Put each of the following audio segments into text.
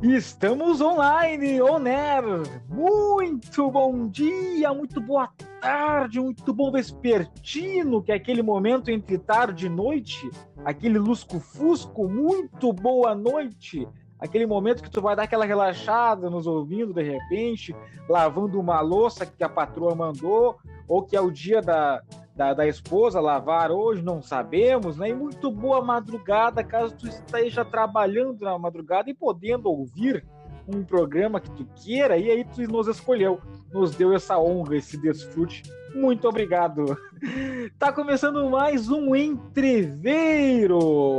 Estamos online, on air. Muito bom dia, muito boa tarde, muito bom vespertino, que é aquele momento entre tarde e noite, aquele lusco-fusco, muito boa noite. Aquele momento que tu vai dar aquela relaxada nos ouvindo de repente, lavando uma louça que a patroa mandou, ou que é o dia da, da, da, esposa lavar hoje, não sabemos, né? E muito boa madrugada, caso tu esteja trabalhando na madrugada e podendo ouvir um programa que tu queira, e aí tu nos escolheu, nos deu essa honra, esse desfrute. Muito obrigado. Tá começando mais um entreveiro.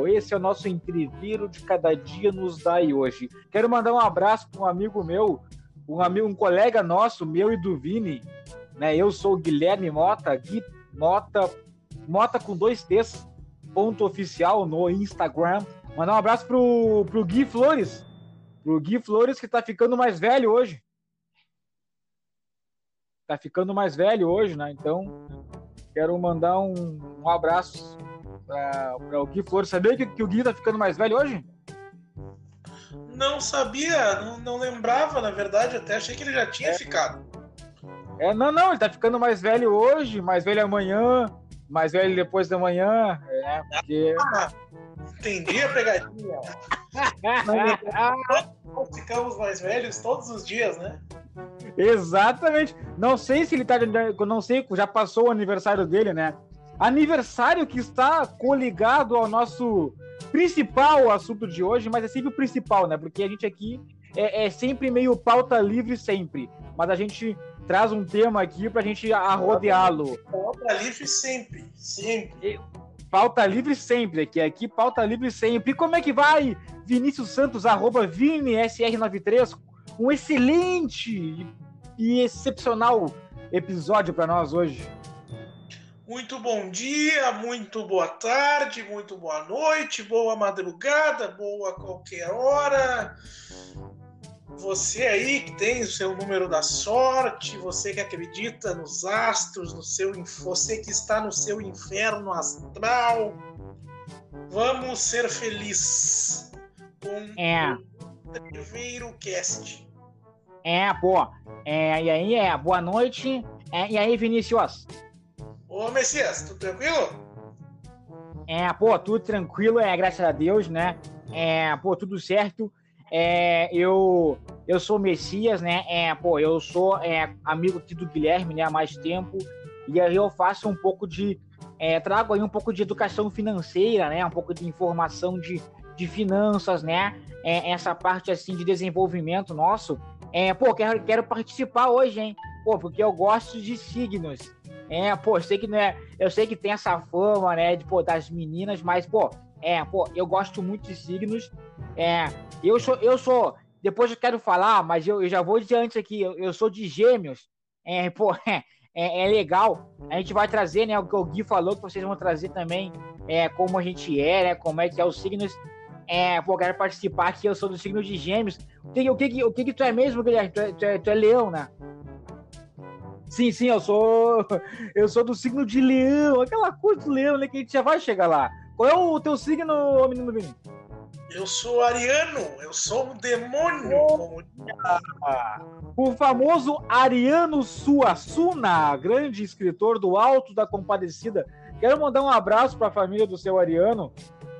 Esse é o nosso entreveiro de cada dia nos e hoje. Quero mandar um abraço para um amigo meu, um amigo, um colega nosso, meu e do Vini, né? Eu sou o Guilherme Mota, Gui Mota, Mota com dois T's, ponto oficial no Instagram. Mandar um abraço pro, pro Gui Flores. Pro Gui Flores que tá ficando mais velho hoje. Tá ficando mais velho hoje, né? Então, quero mandar um, um abraço para o Gui Flores. Sabia que, que o Gui tá ficando mais velho hoje? Não sabia, não, não lembrava, na verdade, até achei que ele já tinha é. ficado. É, não, não, ele tá ficando mais velho hoje, mais velho amanhã, mais velho depois da manhã. É, porque... Ah, entendi a pegadinha. Nós ficamos mais velhos todos os dias, né? Exatamente. Não sei se ele tá. Não sei, já passou o aniversário dele, né? Aniversário que está coligado ao nosso principal assunto de hoje, mas é sempre o principal, né? Porque a gente aqui é, é sempre meio pauta livre, sempre. Mas a gente traz um tema aqui pra gente arrodeá-lo. Pauta livre sempre, sempre. Pauta livre sempre, aqui, aqui pauta livre sempre. E como é que vai, Vinícius Santos, arroba ViniSR93? Um excelente e excepcional episódio para nós hoje. Muito bom dia, muito boa tarde, muito boa noite, boa madrugada, boa qualquer hora. Você aí que tem o seu número da sorte, você que acredita nos astros, no seu, você que está no seu inferno astral, vamos ser felizes com é. o Treveiro Cast. É, pô. É, e aí, é, boa noite. É, e aí, Vinícius? Ô, Messias, tudo tranquilo? É, pô, tudo tranquilo, é, graças a Deus, né? É, pô, tudo certo. É, eu, eu sou Messias, né? É, pô, eu sou é, amigo aqui do Guilherme, né? Há mais tempo. E aí eu faço um pouco de. É, trago aí um pouco de educação financeira, né? Um pouco de informação de, de finanças, né? É, essa parte assim de desenvolvimento nosso. É, pô, quero, quero participar hoje, hein? Pô, porque eu gosto de signos. É, pô, eu sei que não é, eu sei que tem essa fama, né, de pô, das meninas, mas pô, é, pô, eu gosto muito de signos. É, eu sou, eu sou. Depois eu quero falar, mas eu, eu já vou dizer antes aqui, eu, eu sou de gêmeos. É, pô, é, é, é, legal. A gente vai trazer, né? O que o Gui falou, que vocês vão trazer também é, como a gente é, né? Como é que é os signos. É, pô, quero participar aqui, eu sou do signo de gêmeos. O que, o que, o que, tu é mesmo, Guilherme? Tu é, tu, é, tu é leão, né? Sim, sim, eu sou. Eu sou do signo de leão, aquela coisa do leão, né? Que a gente já vai chegar lá. Qual é o teu signo, menino Vini? Eu sou ariano, eu sou um demônio. O famoso Ariano Suassuna, grande escritor do Alto da Compadecida. Quero mandar um abraço para a família do seu Ariano,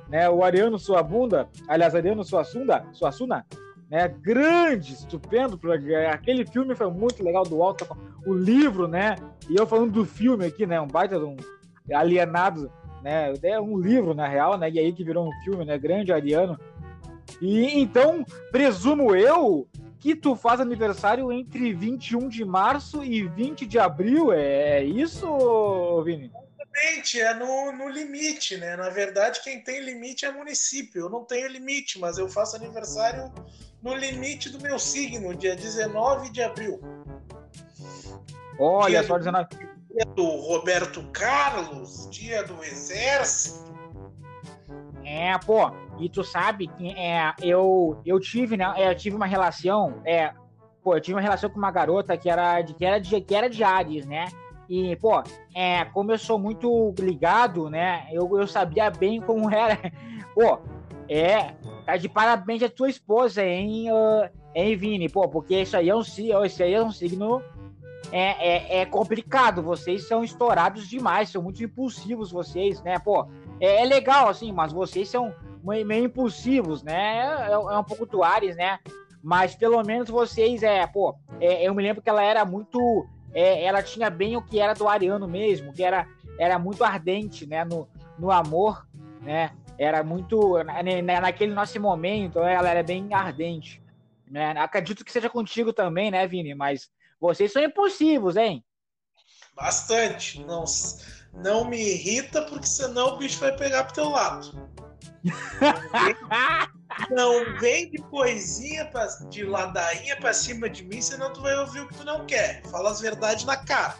né? O Ariano Suabunda, aliás, Ariano Suassunda, Suassuna, né? Grande, estupendo, aquele filme foi muito legal do Alto, o livro, né? E eu falando do filme aqui, né? Um baita de um alienado né? É um livro, na real, né? E aí que virou um filme, né? Grande Ariano. E então, presumo eu que tu faz aniversário entre 21 de março e 20 de abril. É isso, Vini? Exatamente, é no, no limite, né? Na verdade, quem tem limite é município. Eu não tenho limite, mas eu faço aniversário no limite do meu signo, dia 19 de abril. Olha dia só, 19 dia do Roberto Carlos, dia do Exército. É, pô, e tu sabe que é, eu, eu tive, né? É, eu tive uma relação, é, pô, eu tive uma relação com uma garota que era de que era de, que era de Ares, né? E, pô, é, como eu sou muito ligado, né? Eu, eu sabia bem como era. Pô, é, tá de parabéns a tua esposa, hein, uh, hein, Vini? Pô, porque isso aí é um, isso aí é um signo é, é, é, complicado. Vocês são estourados demais, são muito impulsivos vocês, né? Pô, é, é legal, assim, mas vocês são meio, impulsivos, né? É, é, um pouco do Ares, né? Mas pelo menos vocês, é, pô, é, eu me lembro que ela era muito. É, ela tinha bem o que era do Ariano mesmo, que era, era muito ardente, né? No, no amor, né? Era muito. naquele nosso momento, ela era bem ardente. Né? Acredito que seja contigo também, né, Vini? Mas vocês são impulsivos, hein? Bastante. Não, não me irrita, porque senão o bicho vai pegar pro teu lado. não vem de coisinha pra, de ladainha pra cima de mim, senão tu vai ouvir o que tu não quer. Fala as verdades na cara.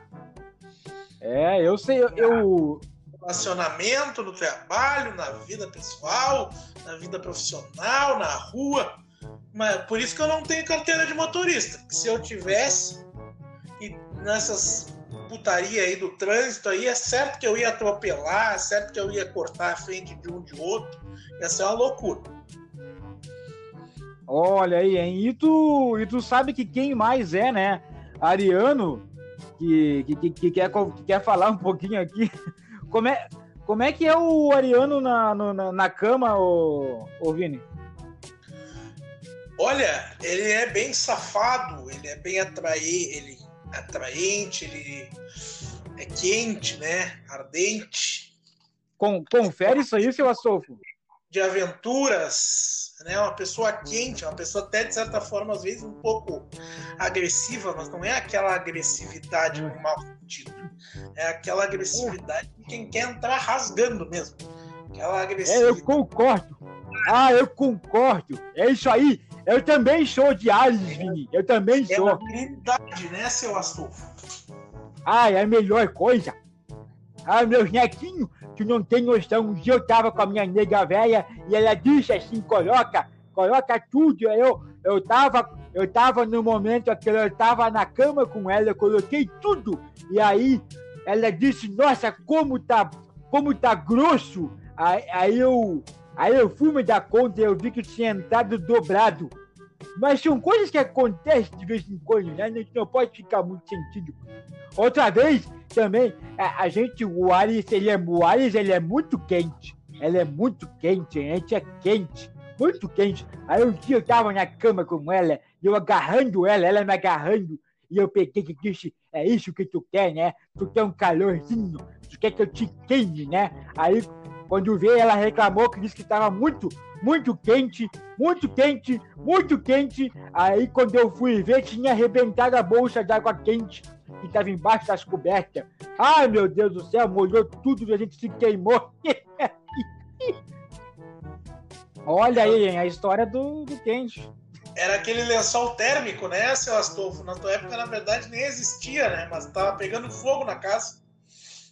É, eu sei, eu. eu... Relacionamento, no trabalho, na vida pessoal, na vida profissional, na rua. Mas por isso que eu não tenho carteira de motorista. Se eu tivesse, nessas putaria aí do trânsito aí, é certo que eu ia atropelar, é certo que eu ia cortar a frente de um de outro. Ia ser uma loucura. Olha aí, hein? E tu, e tu sabe que quem mais é, né? Ariano, que, que, que, quer, que quer falar um pouquinho aqui. Como é, como é que é o Ariano na, na, na cama, ô, ô Vini? Olha, ele é bem safado, ele é bem atraente, ele atraente, ele é quente, né? Ardente. Com, confere isso aí, seu Astolfo. De aventuras, né? Uma pessoa quente, uma pessoa até de certa forma, às vezes, um pouco agressiva, mas não é aquela agressividade no mau sentido. É aquela agressividade de quem quer entrar rasgando mesmo. Aquela agressividade. É, eu concordo. Ah, eu concordo. É isso aí. Eu também sou de Ares, Vini. Eu também é sou. É habilidade, né, seu Astolfo? Ah, é a melhor coisa. Ah, meus netinhos, que não tem noção. Um dia eu tava com a minha nega velha e ela disse assim: coloca, coloca tudo. Eu, eu tava, eu tava no momento que eu tava na cama com ela, eu coloquei tudo. E aí ela disse: Nossa, como tá, como tá grosso. Aí, aí eu, Aí eu fui me dar conta e eu vi que tinha entrado dobrado. Mas são coisas que acontecem de vez em quando, né? A gente não pode ficar muito sentido. Outra vez, também, a, a gente, o Ares, ele é, o Ares, ele é muito quente. Ele é muito quente, a gente é quente. Muito quente. Aí um dia eu tava na cama com ela, eu agarrando ela, ela me agarrando. E eu peguei e disse, é isso que tu quer, né? Tu quer um calorzinho, tu quer que eu te queime, né? Aí quando veio, ela reclamou que disse que estava muito, muito quente, muito quente, muito quente. Aí, quando eu fui ver, tinha arrebentado a bolsa de água quente que estava embaixo das cobertas. Ai, meu Deus do céu, molhou tudo e a gente se queimou. Olha aí, hein, a história do, do quente. Era aquele lençol térmico, né, seu Astolfo? Na tua época, na verdade, nem existia, né? Mas tava pegando fogo na casa.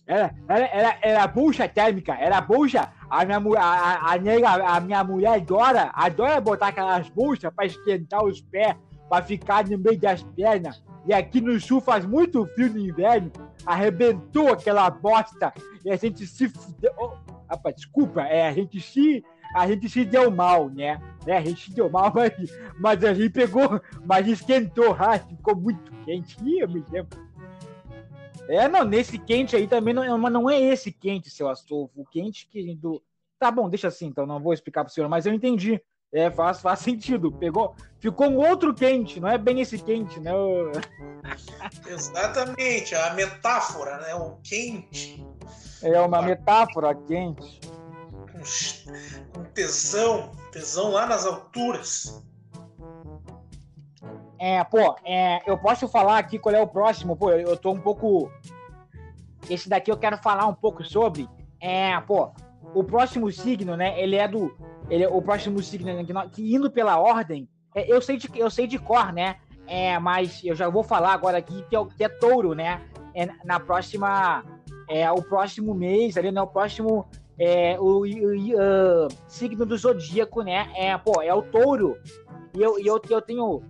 Era, era, era, era bucha térmica, era bucha. A minha, a, a, nega, a minha mulher adora, adora botar aquelas buchas para esquentar os pés, para ficar no meio das pernas. E aqui no sul faz muito frio no inverno, arrebentou aquela bosta e a gente se. Oh, rapaz, desculpa, é, a gente se a gente se deu mal, né? É, a gente se deu mal, mas, mas a gente pegou, mas esquentou, ah, ficou muito quente. Ih, eu me lembro. É, não, nesse quente aí também não, mas não é esse quente, seu Astolfo. O quente que do. Tá bom, deixa assim, então não vou explicar pro senhor, mas eu entendi. É, faz, faz sentido. Pegou, ficou um outro quente, não é bem esse quente, né? Exatamente, a metáfora, né? O quente. É uma metáfora quente. Com tesão, tesão lá nas alturas. É, pô, é, eu posso falar aqui qual é o próximo, pô, eu, eu tô um pouco. Esse daqui eu quero falar um pouco sobre. É, pô, o próximo signo, né? Ele é do. Ele é o próximo signo né, que, que indo pela ordem. É, eu, sei de, eu sei de cor, né? É, mas eu já vou falar agora aqui que é, que é touro, né? É, na próxima. É, o próximo mês, ali, né? O próximo. É, o, o uh, signo do zodíaco, né? É, pô, é o touro. E eu, e eu, eu tenho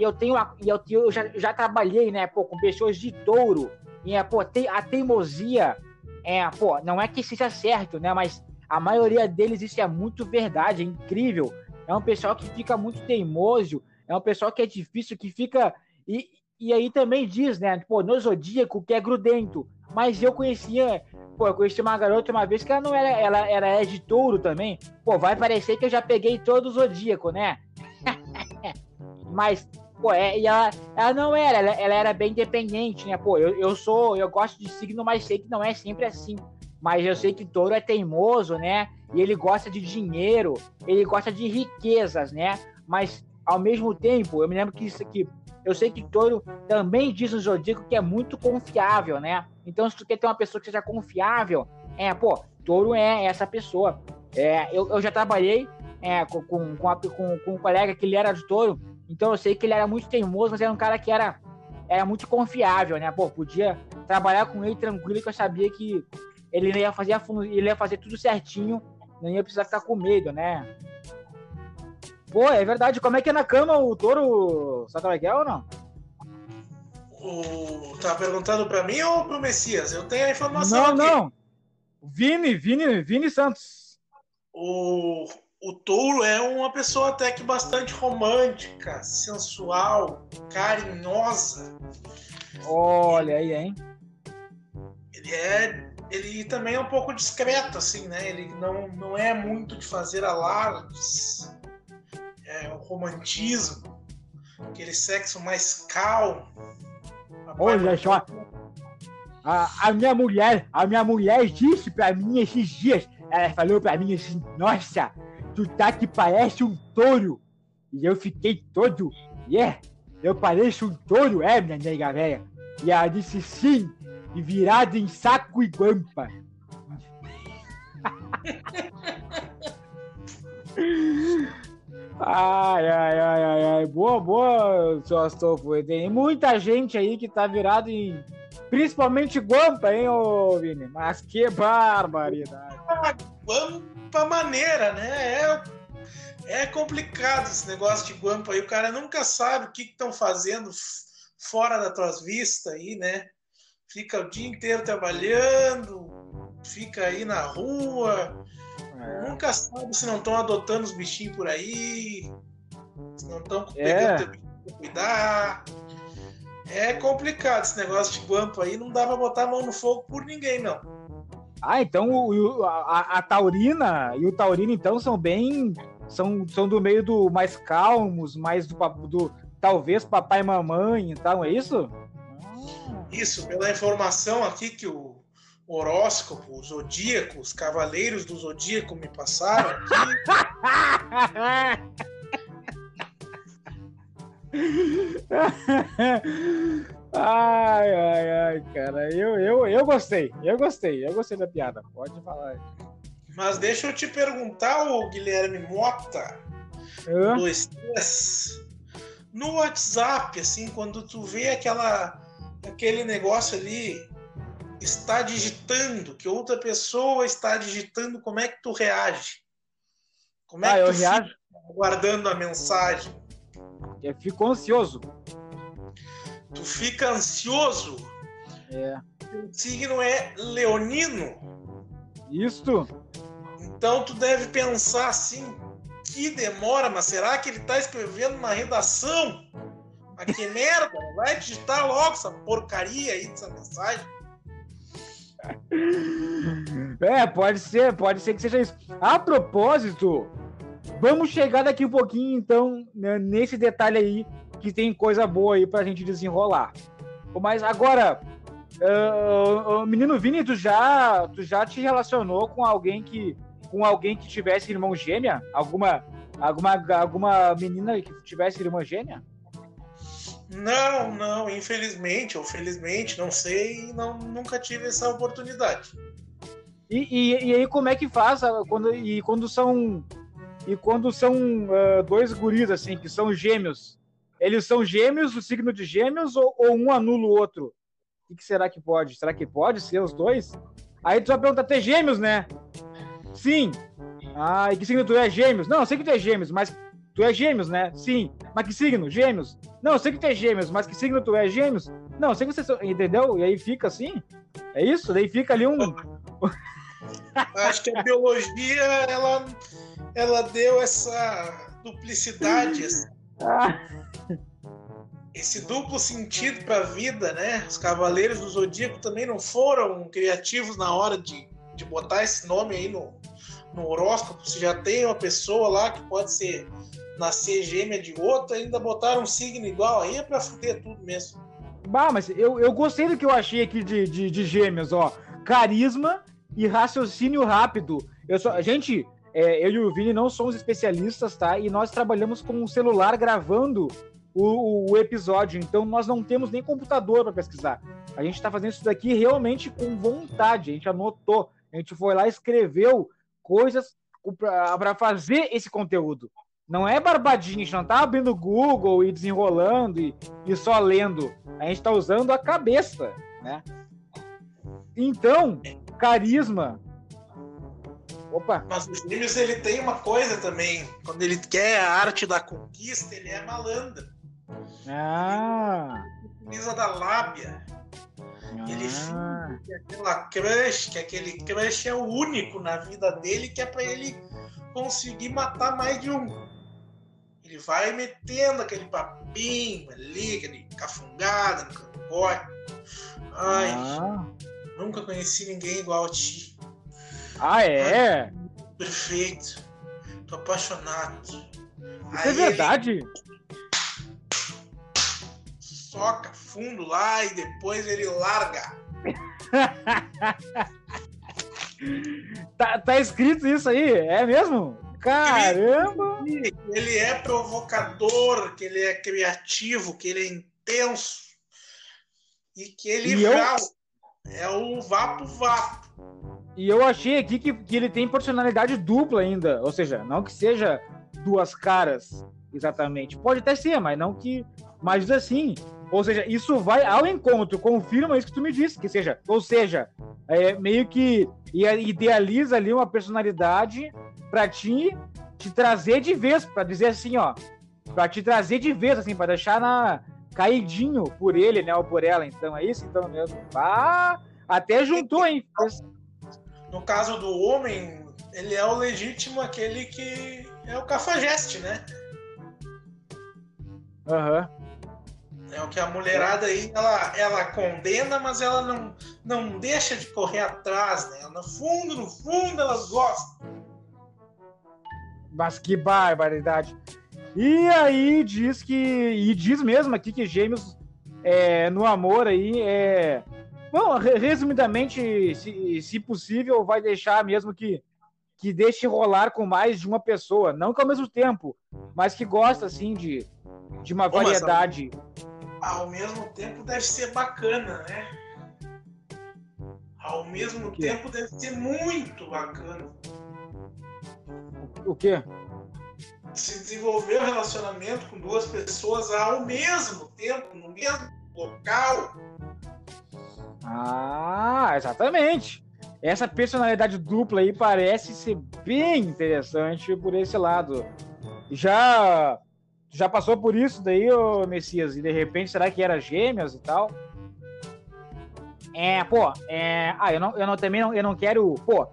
e eu tenho e eu, eu já, já trabalhei, né, pô, com pessoas de touro, e é, pô, te, a teimosia é, pô, não é que seja certo, né, mas a maioria deles isso é muito verdade, é incrível. É um pessoal que fica muito teimoso, é um pessoal que é difícil, que fica. E, e aí também diz, né? Pô, no Zodíaco, que é grudento. Mas eu conhecia, pô, eu conheci uma garota uma vez que ela não era, ela era de touro também. Pô, vai parecer que eu já peguei todo o Zodíaco, né? Mas, pô, é, e ela, ela não era, ela, ela, era bem independente, né? Pô, eu, eu sou, eu gosto de signo, mas sei que não é sempre assim. Mas eu sei que touro é teimoso, né? E ele gosta de dinheiro, ele gosta de riquezas, né? Mas ao mesmo tempo, eu me lembro que isso aqui, eu sei que touro também diz no zodíaco que é muito confiável, né? Então, se tu quer ter uma pessoa que seja confiável, é, pô, touro é essa pessoa. É, eu, eu já trabalhei é, com, com, com, com um colega que ele era de touro, então eu sei que ele era muito teimoso, mas era um cara que era, era muito confiável, né? Pô, podia trabalhar com ele tranquilo, que eu sabia que ele ia fazer, ele ia fazer tudo certinho, não ia precisar ficar com medo, né? Pô, é verdade. Como é que é na cama o touro? Que é ou não? O... Tá perguntando pra mim ou pro Messias? Eu tenho a informação Não, aqui. não. Vini, Vini, Vini Santos. O, o touro é uma pessoa até que bastante romântica, sensual, carinhosa. Olha aí, hein? Ele é. Ele também é um pouco discreto, assim, né? Ele não, não é muito de fazer alardes é, o romantismo, aquele sexo mais calmo. Olha só, a, a, minha mulher, a minha mulher disse pra mim esses dias, ela falou pra mim assim, nossa, tu tá que parece um touro. E eu fiquei todo, yeah, eu pareço um touro, é, minha nega. E ela disse sim, e virado em saco e guampa. Ai, ai, ai, ai, ai. Boa, boa, seu Astolfo. Tem muita gente aí que tá virado em. Principalmente Guampa, hein, ô Vini? Mas que barbaridade. Guampa maneira, né? É, é complicado esse negócio de Guampa aí. O cara nunca sabe o que estão fazendo fora das tuas vistas aí, né? Fica o dia inteiro trabalhando, fica aí na rua é. Nunca sabe se não estão adotando os bichinhos por aí, se não estão é. pra cuidar. É complicado esse negócio de guampo aí, não dá pra botar a mão no fogo por ninguém, não. Ah, então o, a, a, Taurina e o Taurino, então, são bem. São, são do meio do mais calmos, mais do, do talvez papai e mamãe e tal, é isso? Isso, pela informação aqui que o horóscopo, o zodíaco, os cavaleiros do zodíaco me passaram aqui. ai, ai, ai, cara, eu, eu, eu gostei, eu gostei, eu gostei da piada, pode falar. Mas deixa eu te perguntar, o Guilherme Mota, uh? dois, três, no WhatsApp, assim, quando tu vê aquela, aquele negócio ali, está digitando, que outra pessoa está digitando, como é que tu reage? Como é ah, que tu reajo? fica aguardando a mensagem? Eu fico ansioso. Tu fica ansioso? É. O signo é leonino. Isto. Então tu deve pensar assim, que demora, mas será que ele está escrevendo uma redação? Mas que merda, vai digitar logo essa porcaria aí dessa mensagem. É, pode ser, pode ser que seja isso. A propósito, vamos chegar daqui um pouquinho, então, né, nesse detalhe aí, que tem coisa boa aí pra gente desenrolar. Mas agora, uh, menino Vini, tu já, tu já te relacionou com alguém que com alguém que tivesse irmão gêmea? Alguma, alguma, alguma menina que tivesse irmã gêmea? Não, não, infelizmente ou felizmente, não sei, não, nunca tive essa oportunidade. E, e, e aí como é que faz ah, quando, e quando são e quando são uh, dois guris assim que são gêmeos, eles são gêmeos, o signo de gêmeos ou, ou um anula o outro? O que será que pode? Será que pode ser os dois? Aí tu vai perguntar, ter gêmeos, né? Sim. Ah, e que signo tu é? Gêmeos? Não, eu sei que tu é gêmeos, mas Tu é gêmeos, né? Sim. Mas que signo? Gêmeos. Não, eu sei que tu é gêmeos, mas que signo tu é? Gêmeos. Não, eu sei que você... Entendeu? E aí fica assim. É isso? Daí fica ali um... Acho que a biologia ela, ela deu essa duplicidade, esse, duplo sentido para a vida, né? Os Cavaleiros do Zodíaco também não foram criativos na hora de, de botar esse nome aí no, no horóscopo. Se já tem uma pessoa lá que pode ser nascer gêmea de outra, ainda botaram um signo igual aí é pra fuder tudo mesmo. Bah, mas eu, eu gostei do que eu achei aqui de, de, de ó. Carisma e raciocínio rápido. Eu só, gente, é, eu e o Vini não somos especialistas, tá? E nós trabalhamos com um celular gravando o, o episódio, então nós não temos nem computador para pesquisar. A gente está fazendo isso daqui realmente com vontade. A gente anotou, a gente foi lá, escreveu coisas para fazer esse conteúdo. Não é barbadinho, a gente não tá abrindo o Google e desenrolando e, e só lendo. A gente está usando a cabeça, né? Então, carisma. Opa. Mas o Gêmeos ele tem uma coisa também. Quando ele quer a arte da conquista, ele é malandro. Ah. Ele utiliza da lábia. Ah. Ele finge que aquela crush, que aquele crush é o único na vida dele, que é para ele conseguir matar mais de um. Ele vai metendo aquele papinho ali, aquele cafungada no cangote. Ai, ah. nunca conheci ninguém igual a ti. Ah, é? Ai, perfeito. Tô apaixonado. Isso é Aí é verdade? Ele soca fundo lá e depois ele larga. tá, tá escrito isso aí? É mesmo? Caramba! Ele é provocador, que ele é criativo, que ele é intenso e que ele e eu... é o vapo vapo. E eu achei aqui que, que ele tem personalidade dupla ainda, ou seja, não que seja duas caras exatamente. Pode até ser, mas não que. Mas assim, ou seja, isso vai ao encontro, confirma isso que tu me disse, que seja, ou seja, é, meio que idealiza ali uma personalidade para ti te trazer de vez, para dizer assim, ó, para te trazer de vez, assim, para deixar na caidinho por ele, né, ou por ela, então é isso então mesmo. Ah, até juntou, hein? No caso do homem, ele é o legítimo aquele que é o cafajeste, né? Aham. Uhum. É o que a mulherada aí, ela, ela condena, mas ela não, não deixa de correr atrás, né? No fundo, no fundo, elas gostam. Mas que barbaridade. E aí diz que. E diz mesmo aqui que Gêmeos é, no amor aí é. Bom, resumidamente, se, se possível, vai deixar mesmo que, que deixe rolar com mais de uma pessoa. Não que ao mesmo tempo, mas que gosta, assim, de, de uma variedade ao mesmo tempo deve ser bacana, né? Ao mesmo tempo deve ser muito bacana. O quê? Se desenvolver um relacionamento com duas pessoas ao mesmo tempo, no mesmo local. Ah, exatamente. Essa personalidade dupla aí parece ser bem interessante por esse lado. Já já passou por isso daí, ô Messias? E de repente, será que era gêmeas e tal? É, pô, é, ah, eu não, eu não também não, eu não quero, pô,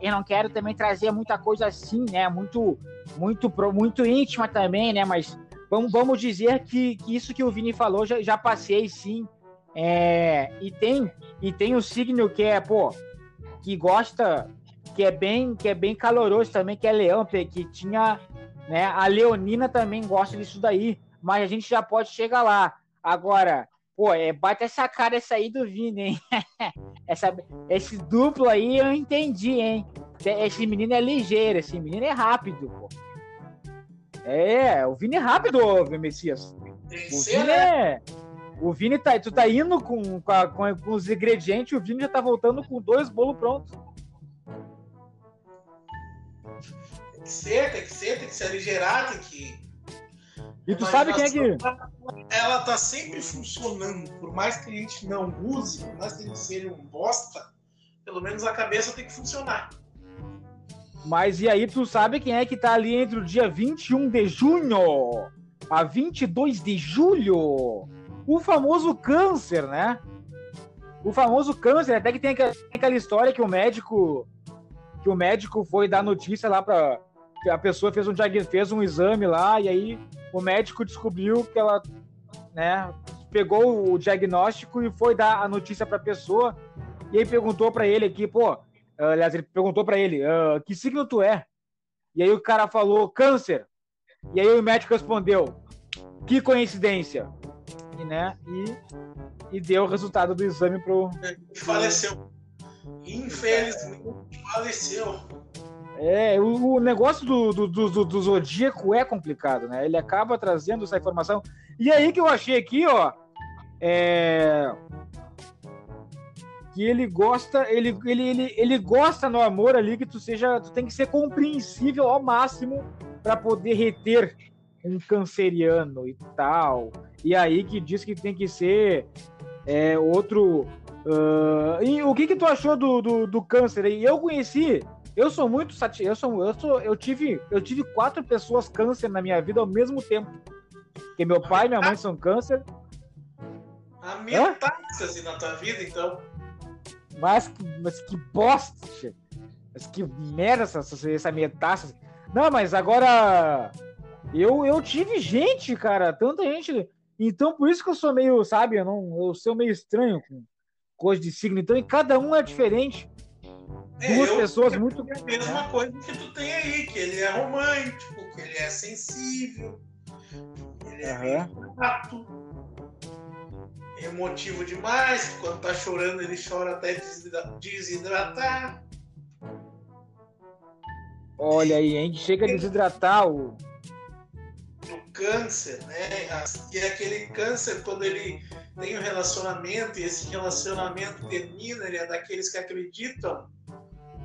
eu não quero também trazer muita coisa assim, né? Muito, muito, muito íntima também, né? Mas vamos, vamos dizer que, que isso que o Vini falou já, já passei sim. É, e tem e tem o signo que é, pô, que gosta, que é bem, que é bem caloroso também, que é leão, que tinha né? A Leonina também gosta disso daí, mas a gente já pode chegar lá. Agora, pô, é, bate essa cara essa aí do Vini, hein? essa, esse duplo aí eu entendi, hein? Esse menino é ligeiro, esse menino é rápido, pô. É, o Vini é rápido, Messias. O Vini é. O Vini tá. Tu tá indo com, com, a, com, os ingredientes, o Vini já tá voltando com dois bolos prontos. Que ser, tem que ser, tem que se aligerar, tem que. E tu sabe quem é que. Ela tá sempre funcionando. Por mais que a gente não use, por mais que a gente seja um bosta, pelo menos a cabeça tem que funcionar. Mas e aí, tu sabe quem é que tá ali entre o dia 21 de junho a 22 de julho? O famoso câncer, né? O famoso câncer, até que tem aquela história que o médico que o médico foi dar notícia lá para a pessoa fez um fez um exame lá e aí o médico descobriu que ela, né, pegou o diagnóstico e foi dar a notícia para a pessoa e aí perguntou para ele aqui, pô, aliás, ele perguntou para ele, uh, que signo tu é? E aí o cara falou câncer. E aí o médico respondeu, que coincidência. E, né, e, e deu o resultado do exame pro. Faleceu. Infelizmente, faleceu. É, o, o negócio do, do, do, do, Zodíaco é complicado, né? Ele acaba trazendo essa informação. E aí que eu achei aqui, ó. É... Que ele gosta, ele, ele, ele, ele gosta no amor ali que tu seja. Tu tem que ser compreensível ao máximo para poder reter um canceriano e tal. E aí que diz que tem que ser é, outro. Uh... E o que que tu achou do, do, do câncer? E eu conheci eu sou muito satisfeito. Eu, sou, eu, sou, eu, tive, eu tive quatro pessoas câncer na minha vida ao mesmo tempo. Porque meu pai e minha mãe são câncer. A metástase na tua vida, então. Mas, mas que bosta, Mas que merda essa, essa metástase. Não, mas agora. Eu, eu tive gente, cara. Tanta gente. Então, por isso que eu sou meio, sabe? Eu, não, eu sou meio estranho com coisa de signo. Então, e cada um é diferente. É, Duas eu, pessoas eu, muito. É a mesma coisa que tu tem aí, que ele é romântico, que ele é sensível, ele é uhum. rato, emotivo demais, que quando tá chorando ele chora até desidratar. Olha aí, a gente chega a desidratar o. O câncer, né? E é aquele câncer, quando ele tem um relacionamento e esse relacionamento termina, ele é daqueles que acreditam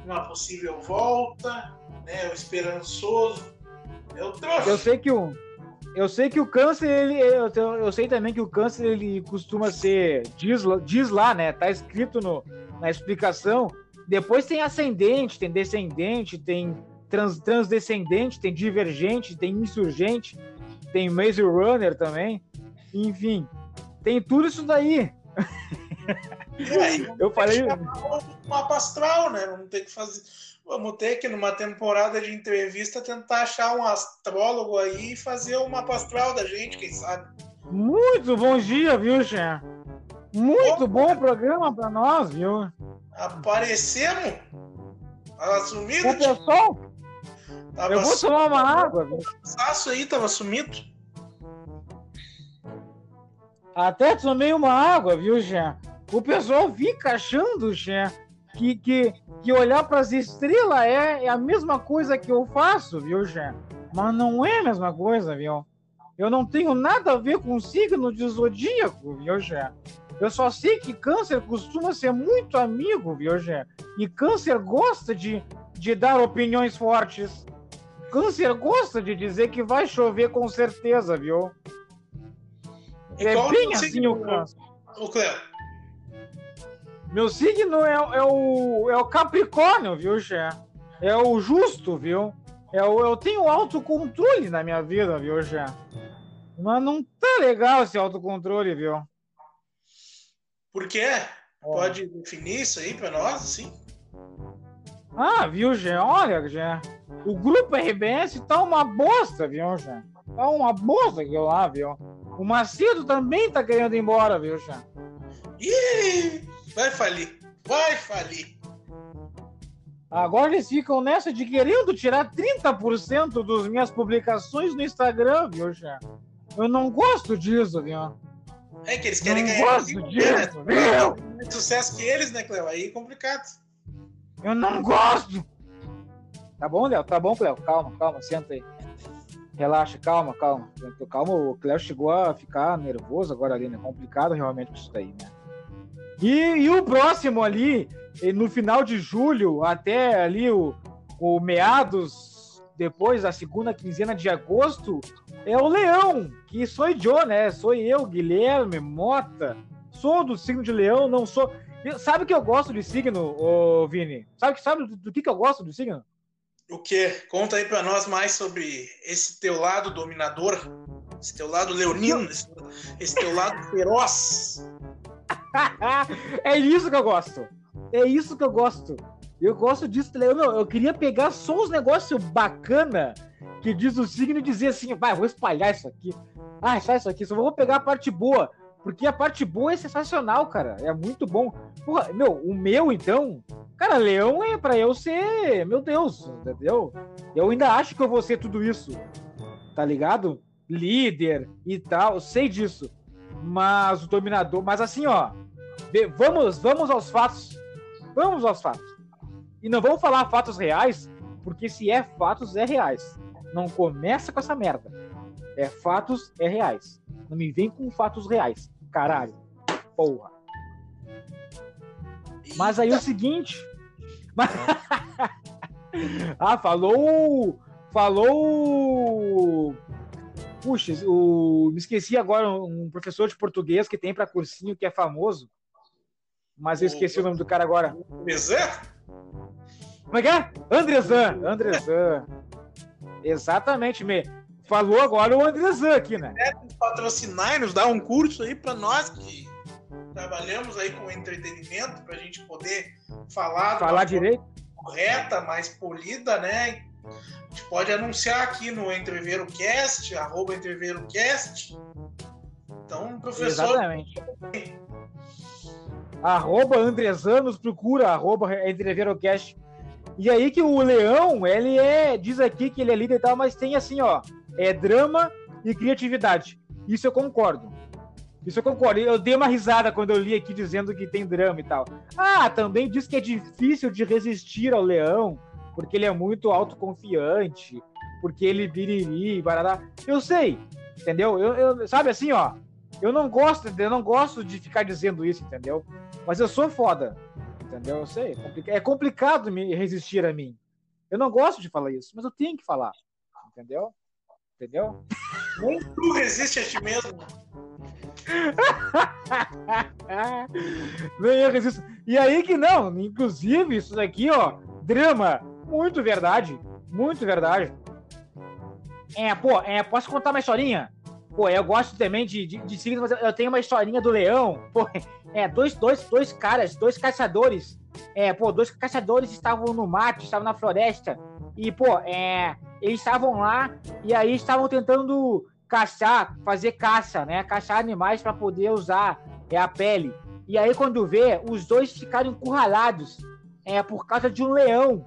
uma possível volta, né? O esperançoso. É o trouxa. Eu sei que o eu sei que o câncer, ele, eu, eu sei também que o câncer ele costuma ser diz, diz lá, né? Tá escrito no, na explicação. Depois tem ascendente, tem descendente, tem trans, transdescendente, tem divergente, tem insurgente, tem Maze Runner também. Enfim, tem tudo isso daí. Eu falei. Um mapa astral, né? Vamos ter que fazer. Vamos ter que, numa temporada de entrevista, tentar achar um astrólogo aí e fazer o mapa astral da gente, quem sabe. Muito bom dia, viu, Xé? Muito bom, bom programa para nós, viu? Aparecemos? Tava sumido? O pessoal? Tava eu vou tomar uma água, viu? O aí tava sumido. Até tomei uma água, viu, Jean? O pessoal fica achando, Jean, que, que, que olhar para as estrelas é, é a mesma coisa que eu faço, viu, Jean? Mas não é a mesma coisa, viu? Eu não tenho nada a ver com signo de zodíaco, viu, Jean? Eu só sei que câncer costuma ser muito amigo, viu, Jean? E câncer gosta de, de dar opiniões fortes. Câncer gosta de dizer que vai chover com certeza, viu? É bem assim o câncer. O Cleo. Meu signo é, é, o, é o Capricórnio, viu, Xé? É o justo, viu? É o, eu tenho autocontrole na minha vida, viu, Xé? Mas não tá legal esse autocontrole, viu? Por quê? Pode definir isso aí pra nós, sim? Ah, viu, Gê? Olha, Gê. O grupo RBS tá uma bosta, viu, Gê? Tá uma bosta aquilo lá, viu? O Macedo também tá querendo ir embora, viu, Chá? Ih, vai falir. Vai falir. Agora eles ficam nessa de querendo tirar 30% das minhas publicações no Instagram, viu, Chá? Eu não gosto disso, viu? É que eles querem não ganhar gosto disso, viu? Mais sucesso que eles, né, Cleo? Aí é complicado. Eu não gosto. Tá bom, Léo? Tá bom, Cleo? Calma, calma, senta aí. Relaxa, calma, calma. Calma, o Cléo chegou a ficar nervoso agora ali, né? Complicado realmente isso daí, né? E, e o próximo ali, no final de julho, até ali o, o meados, depois da segunda quinzena de agosto, é o Leão, que sou eu, né? Sou eu, Guilherme Mota. Sou do signo de Leão, não sou. Sabe que eu gosto de signo, ô Vini? Sabe, sabe do, do que, que eu gosto do signo? O que? Conta aí para nós mais sobre esse teu lado dominador, esse teu lado leonino, esse, esse teu lado feroz. é isso que eu gosto. É isso que eu gosto. Eu gosto disso, tá eu, eu queria pegar só os negócios bacana que diz o signo e dizer assim, vai, vou espalhar isso aqui. Ah, só isso aqui, só vou pegar a parte boa. Porque a parte boa é sensacional, cara. É muito bom. Porra, meu, o meu, então. Cara, leão é para eu ser. Meu Deus, entendeu? Eu ainda acho que eu vou ser tudo isso. Tá ligado? Líder e tal. Sei disso. Mas o dominador. Mas assim, ó. Vamos, vamos aos fatos. Vamos aos fatos. E não vamos falar fatos reais, porque se é fatos, é reais. Não começa com essa merda. É fatos, é reais. Não me vem com fatos reais. Caralho. Porra. Mas aí o seguinte. ah, falou. Falou. Puxa, o... me esqueci agora um professor de português que tem para cursinho que é famoso. Mas eu esqueci o, nome do cara agora. Andrezan? Como é que é? Andrezan. Andrezan. Exatamente, me. Falou agora o Andrezan aqui, né? É, patrocinar e nos dar um curso aí para nós que trabalhamos aí com entretenimento, para a gente poder falar falar direito correta, mais polida, né? A gente pode anunciar aqui no Entreveiro Cast, arroba Entreveiro Cast. Então, professor. Exatamente. Arroba Andresanos, procura, arroba Entreveiro Cast. E aí que o Leão, ele é, diz aqui que ele é líder e tal, mas tem assim, ó, é drama e criatividade. Isso eu concordo. Isso eu concordo. Eu dei uma risada quando eu li aqui dizendo que tem drama e tal. Ah, também diz que é difícil de resistir ao leão, porque ele é muito autoconfiante, porque ele biriri, barará. Eu sei, entendeu? Eu, eu, sabe assim, ó. Eu não gosto, eu não gosto de ficar dizendo isso, entendeu? Mas eu sou foda, entendeu? Eu sei. É, é complicado me resistir a mim. Eu não gosto de falar isso, mas eu tenho que falar, entendeu? entendeu? Nem tu resiste a ti mesmo. Nem eu resisto. E aí que não, inclusive, isso daqui, ó, drama, muito verdade, muito verdade. É, pô, é, posso contar uma historinha? Pô, eu gosto também de, de, de mas eu tenho uma historinha do leão. Pô, é, dois, dois, dois caras, dois caçadores. É, pô, dois caçadores estavam no mato, estavam na floresta. E, pô, é, eles estavam lá e aí estavam tentando caçar, fazer caça, né? Caçar animais para poder usar é, a pele. E aí, quando vê, os dois ficaram encurralados é, por causa de um leão.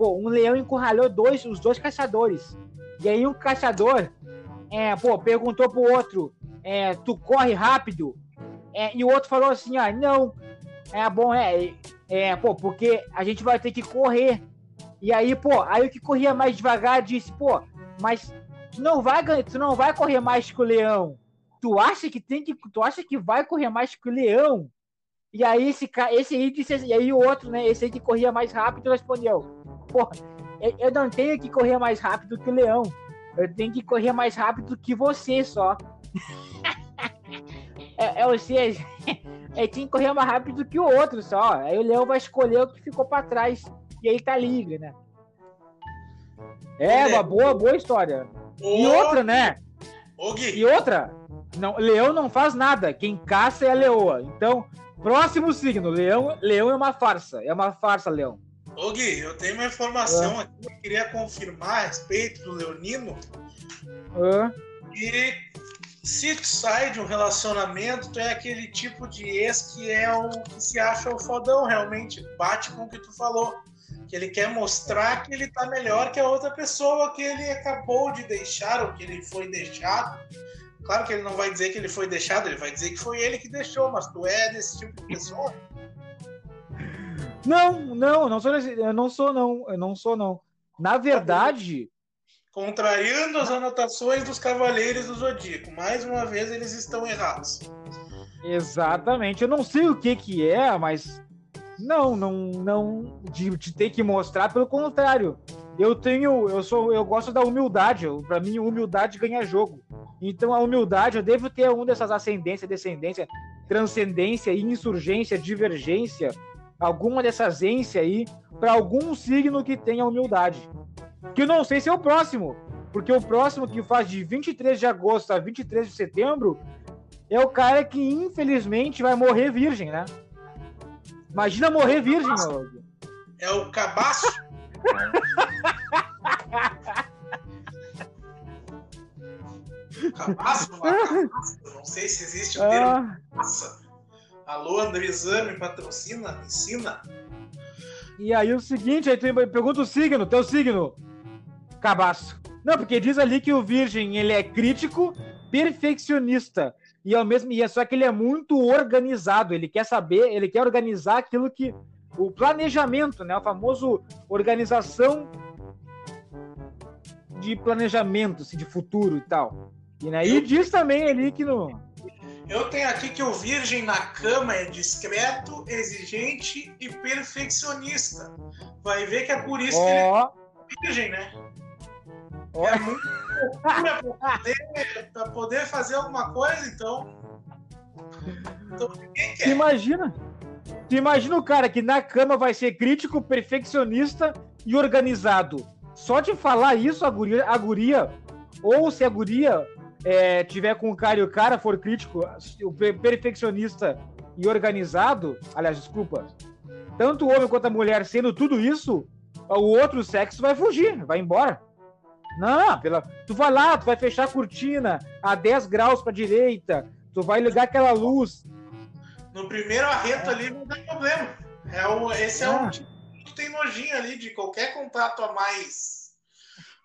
Pô, um leão encurralou dois, os dois caçadores. E aí, um caçador é, pô, perguntou pro outro: é, Tu corre rápido? É, e o outro falou assim: Ah, não. É bom, é, é, pô, porque a gente vai ter que correr e aí, pô, aí o que corria mais devagar disse, pô, mas tu não vai tu não vai correr mais que o leão. Tu acha que tem que tu acha que vai correr mais que o leão? E aí esse esse aí disse, e aí o outro, né, esse aí que corria mais rápido respondeu: "Pô, eu não tenho que correr mais rápido que o leão. Eu tenho que correr mais rápido que você só." é, é, ou seja, é, tinha que correr mais rápido que o outro só. Aí o leão vai escolher o que ficou para trás e aí tá livre, né? É, uma boa, boa história. E outra, né? E outra, não, leão não faz nada. Quem caça é a leoa. Então, próximo signo, leão, leão é uma farsa. É uma farsa, leão. Ô Gui, eu tenho uma informação ah. aqui que eu queria confirmar a respeito do Leonino. Ah. E se tu sai de um relacionamento, tu é aquele tipo de ex que é o que se acha o fodão, realmente bate com o que tu falou que ele quer mostrar que ele está melhor que a outra pessoa que ele acabou de deixar ou que ele foi deixado. Claro que ele não vai dizer que ele foi deixado, ele vai dizer que foi ele que deixou, mas tu é desse tipo de pessoa? Não, não, não sou, eu não sou não, eu não sou não. Na verdade, contrariando as anotações dos cavaleiros do Zodíaco, mais uma vez eles estão errados. Exatamente. Eu não sei o que que é, mas não, não, não de, de ter que mostrar, pelo contrário. Eu tenho, eu sou, eu gosto da humildade. Para mim, humildade ganha jogo. Então, a humildade, eu devo ter um dessas ascendência, descendência, transcendência, insurgência, divergência, alguma dessas ência aí, para algum signo que tenha humildade. Que eu não sei se é o próximo, porque o próximo que faz de 23 de agosto a 23 de setembro é o cara que infelizmente vai morrer virgem, né? Imagina morrer virgem, meu. É o cabaço. cabaço, cabaço, não sei se existe o termo ah. cabaça. Alô, Andrizano, me patrocina, me ensina. E aí o seguinte, aí tu pergunta o signo, teu signo. Cabaço. Não, porque diz ali que o virgem, ele é crítico, perfeccionista. E ao mesmo e é só que ele é muito organizado, ele quer saber, ele quer organizar aquilo que o planejamento, né, o famoso organização de planejamento, assim, de futuro e tal. E aí né, diz também ali que no eu tenho aqui que o virgem na cama é discreto, exigente e perfeccionista. Vai ver que é por isso oh. que ele é virgem, né? Oh. É muito para poder, pra poder fazer alguma coisa, então. então? Imagina. Tu imagina o cara que na cama vai ser crítico, perfeccionista e organizado. Só de falar isso, a guria, a guria ou se a guria é, tiver com o cara e o cara for crítico, o perfeccionista e organizado, aliás, desculpa, tanto o homem quanto a mulher sendo tudo isso, o outro sexo vai fugir, vai embora. Não, pela... tu vai lá, tu vai fechar a cortina a 10 graus para direita, tu vai ligar aquela luz. No primeiro arreto é. ali não tem problema. É o, esse é, é o tipo que tem nojinho ali de qualquer contato a mais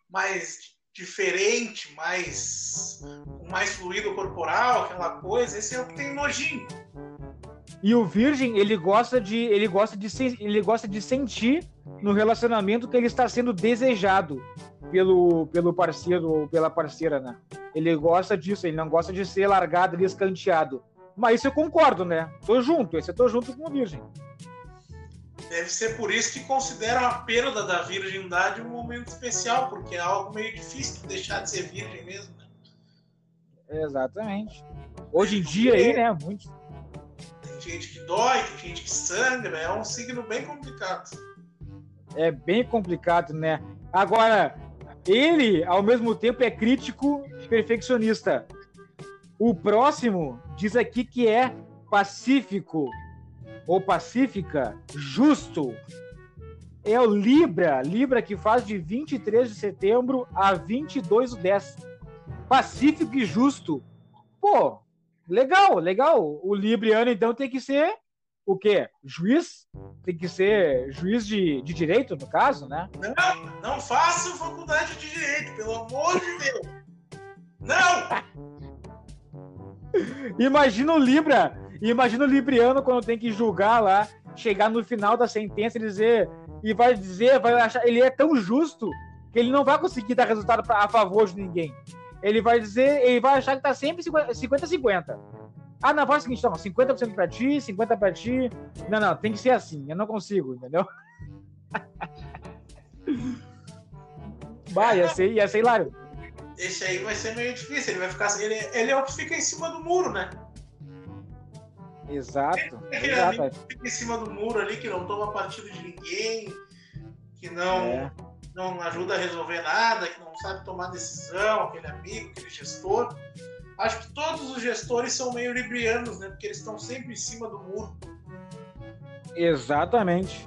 mais diferente, mais mais fluido corporal, aquela coisa, esse é o que tem nojinho. E o virgem, ele gosta de ele gosta de ele gosta de sentir no relacionamento que ele está sendo desejado pelo pelo parceiro ou pela parceira, né? Ele gosta disso, ele não gosta de ser largado ali escanteado. Mas isso eu concordo, né? Tô junto, esse eu tô junto com o virgem. Deve ser por isso que consideram a perda da virgindade um momento especial, porque é algo meio difícil deixar de ser virgem mesmo. Né? Exatamente. Hoje em dia aí, né? Muito. Tem gente que dói, tem gente que sangra, é um signo bem complicado. É bem complicado, né? Agora, ele, ao mesmo tempo, é crítico e perfeccionista. O próximo diz aqui que é pacífico, ou pacífica, justo, é o Libra, Libra que faz de 23 de setembro a 22 de 10. Pacífico e justo. Pô, legal, legal. O Libriano, então, tem que ser o quê? Juiz? Tem que ser juiz de, de direito, no caso, né? Não, não faço faculdade de direito, pelo amor de Deus. Não! Imagina o Libra e imagina o Libriano quando tem que julgar lá, chegar no final da sentença e dizer. E vai dizer, vai achar. Ele é tão justo que ele não vai conseguir dar resultado pra, a favor de ninguém. Ele vai dizer, ele vai achar que tá sempre 50-50. Ah, não, faz o seguinte, toma, 50% pra ti, 50% pra ti. Não, não, tem que ser assim, eu não consigo, entendeu? Vai, ia ser, ia ser hilário. Esse aí vai ser meio difícil, ele vai ficar. Ele, ele é o que fica em cima do muro, né? Exato. É exato. Ali que fica em cima do muro ali, que não toma partido de ninguém, que não, é. não ajuda a resolver nada, que não sabe tomar decisão, aquele amigo, aquele gestor. Acho que todos os gestores são meio librianos, né? Porque eles estão sempre em cima do muro. Exatamente.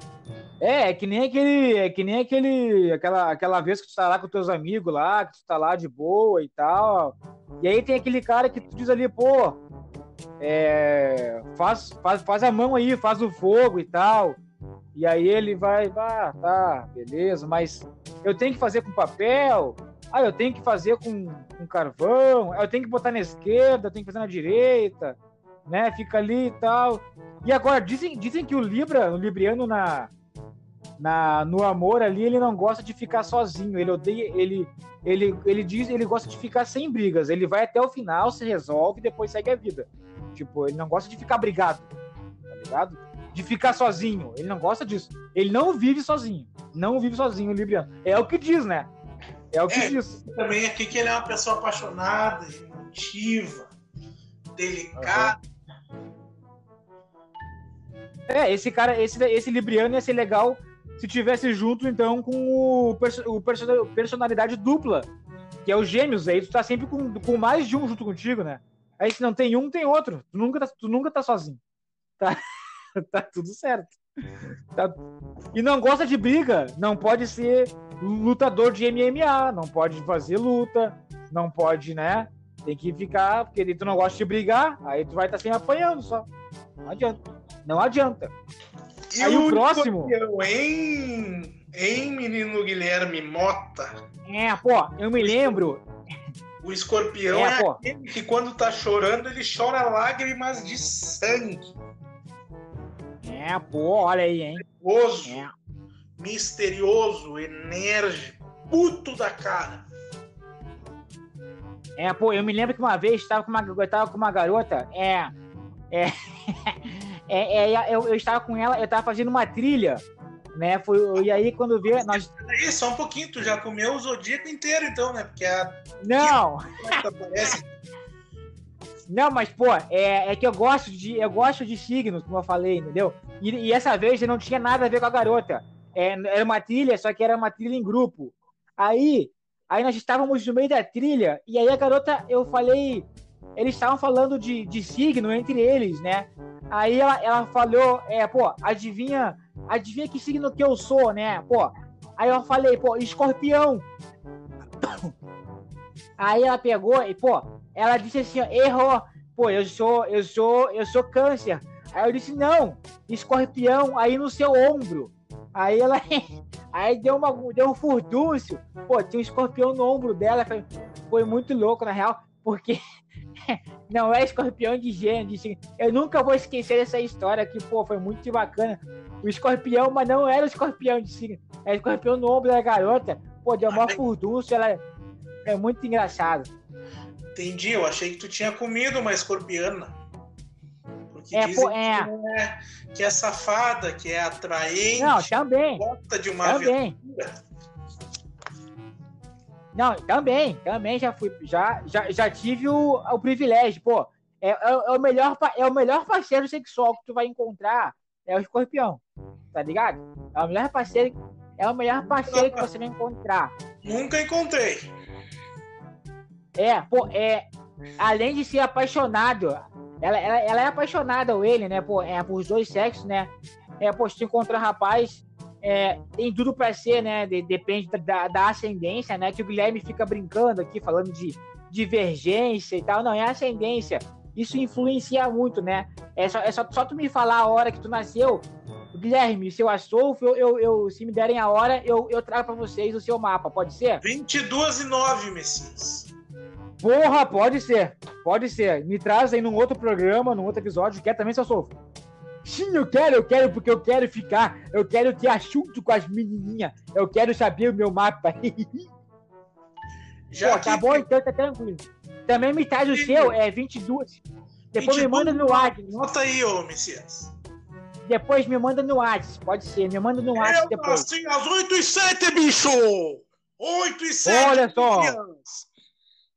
É, é que nem aquele, é que nem aquele, aquela, aquela vez que tu tá lá com teus amigos lá, que tu tá lá de boa e tal. E aí tem aquele cara que tu diz ali, pô, é, faz, faz, faz a mão aí, faz o fogo e tal. E aí ele vai, vai, tá, beleza, mas eu tenho que fazer com papel, ah, eu tenho que fazer com, com carvão, eu tenho que botar na esquerda, eu tenho que fazer na direita, né? Fica ali e tal. E agora, dizem, dizem que o Libra, o Libriano na, na, no amor ali, ele não gosta de ficar sozinho, ele odeia, ele, ele, ele diz, ele gosta de ficar sem brigas, ele vai até o final, se resolve e depois segue a vida. Tipo, ele não gosta de ficar brigado, tá ligado? De ficar sozinho. Ele não gosta disso. Ele não vive sozinho. Não vive sozinho, o Libriano. É o que diz, né? É o que é, diz. Também aqui que ele é uma pessoa apaixonada, emotiva, delicada. Uhum. É, esse cara, esse, esse Libriano ia ser legal se tivesse junto, então, com o, o personalidade dupla, que é os gêmeos. Aí tu tá sempre com, com mais de um junto contigo, né? Aí se não tem um, tem outro. Tu nunca tá, tu nunca tá sozinho. Tá, tá tudo certo. Tá... E não gosta de briga, não pode ser lutador de MMA, não pode fazer luta, não pode, né? Tem que ficar, porque tu não gosta de brigar, aí tu vai estar tá sempre apanhando só. Não adianta. Não adianta. E aí o, o próximo. Em, em menino Guilherme Mota. É, pô, eu me lembro. O escorpião é, é aquele que quando tá chorando, ele chora lágrimas de sangue. É, pô, olha aí, hein? Misterioso, é. misterioso, enérgico, puto da cara. É, pô, eu me lembro que uma vez estava com uma, eu tava com uma garota, é, é, é, é eu, eu, estava com ela, eu estava fazendo uma trilha, né? Foi, e aí quando vê, nós. Aí, só um pouquinho, tu já comeu o zodíaco inteiro, então, né? Porque a. Não! Não, mas, pô, é, é que eu gosto de eu gosto de signos, como eu falei, entendeu? E, e essa vez não tinha nada a ver com a garota. É, era uma trilha, só que era uma trilha em grupo. Aí Aí nós estávamos no meio da trilha, e aí a garota, eu falei. Eles estavam falando de, de signo entre eles, né? Aí ela, ela falou, é, pô, adivinha, adivinha que signo que eu sou, né? Pô. Aí eu falei, pô, escorpião. Aí ela pegou e, pô, ela disse assim, errou. Pô, eu sou, eu sou, eu sou câncer. Aí eu disse, não, escorpião aí no seu ombro. Aí ela. Aí deu, uma, deu um furdúncio. Pô, tinha um escorpião no ombro dela. Foi, foi muito louco, na real, porque não é escorpião de gênero. Eu nunca vou esquecer essa história que, pô, foi muito bacana. O escorpião, mas não era o escorpião de signo. Era o escorpião no ombro da garota. Pô, deu uma furdúncio. Ela é muito engraçado. Entendi, eu achei que tu tinha comido uma escorpiana. Porque é, pô, é. Que, é, que é safada, que é atraente. Não, também. Gosta de uma também. aventura. Não, também, também já fui, já, já, já tive o, o privilégio, pô. É, é, é, o melhor, é o melhor parceiro sexual que tu vai encontrar é o escorpião, tá ligado? É o melhor parceiro, é o melhor parceiro que você vai encontrar. Nunca encontrei. É, pô, é, além de ser apaixonado, ela, ela, ela é apaixonada ou ele, né? Pô, é por dois sexos, né? É, pô, se tu encontrar rapaz, é, tem tudo para ser, né? De, depende da, da ascendência, né? Que o Guilherme fica brincando aqui, falando de divergência e tal. Não, é ascendência. Isso influencia muito, né? É só, é só, só tu me falar a hora que tu nasceu. Guilherme, se eu Astolfo, eu, eu, eu, se me derem a hora, eu, eu trago para vocês o seu mapa, pode ser? 22 e 9, Messias. Porra, pode ser. Pode ser. Me traz aí num outro programa, num outro episódio. Quer também, seu sofro? Sim, eu quero, eu quero, porque eu quero ficar. Eu quero ter assunto com as menininhas. Eu quero saber o meu mapa. Já Pô, tá bom, então tá tranquilo. Também me traz o seu, é 22. Depois 22, me manda no WhatsApp. Nota aí, ô Messias. Depois me manda no WhatsApp, pode ser. Me manda no WhatsApp depois. Assim, às 8 e 7, bicho! 8 e 7. Olha só.